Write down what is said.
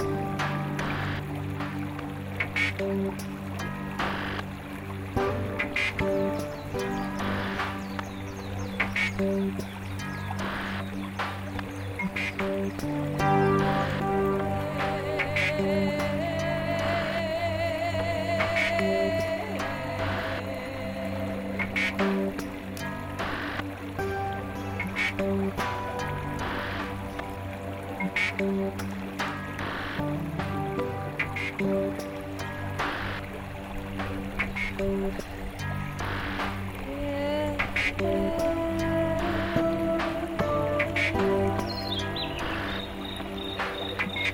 哎。gold.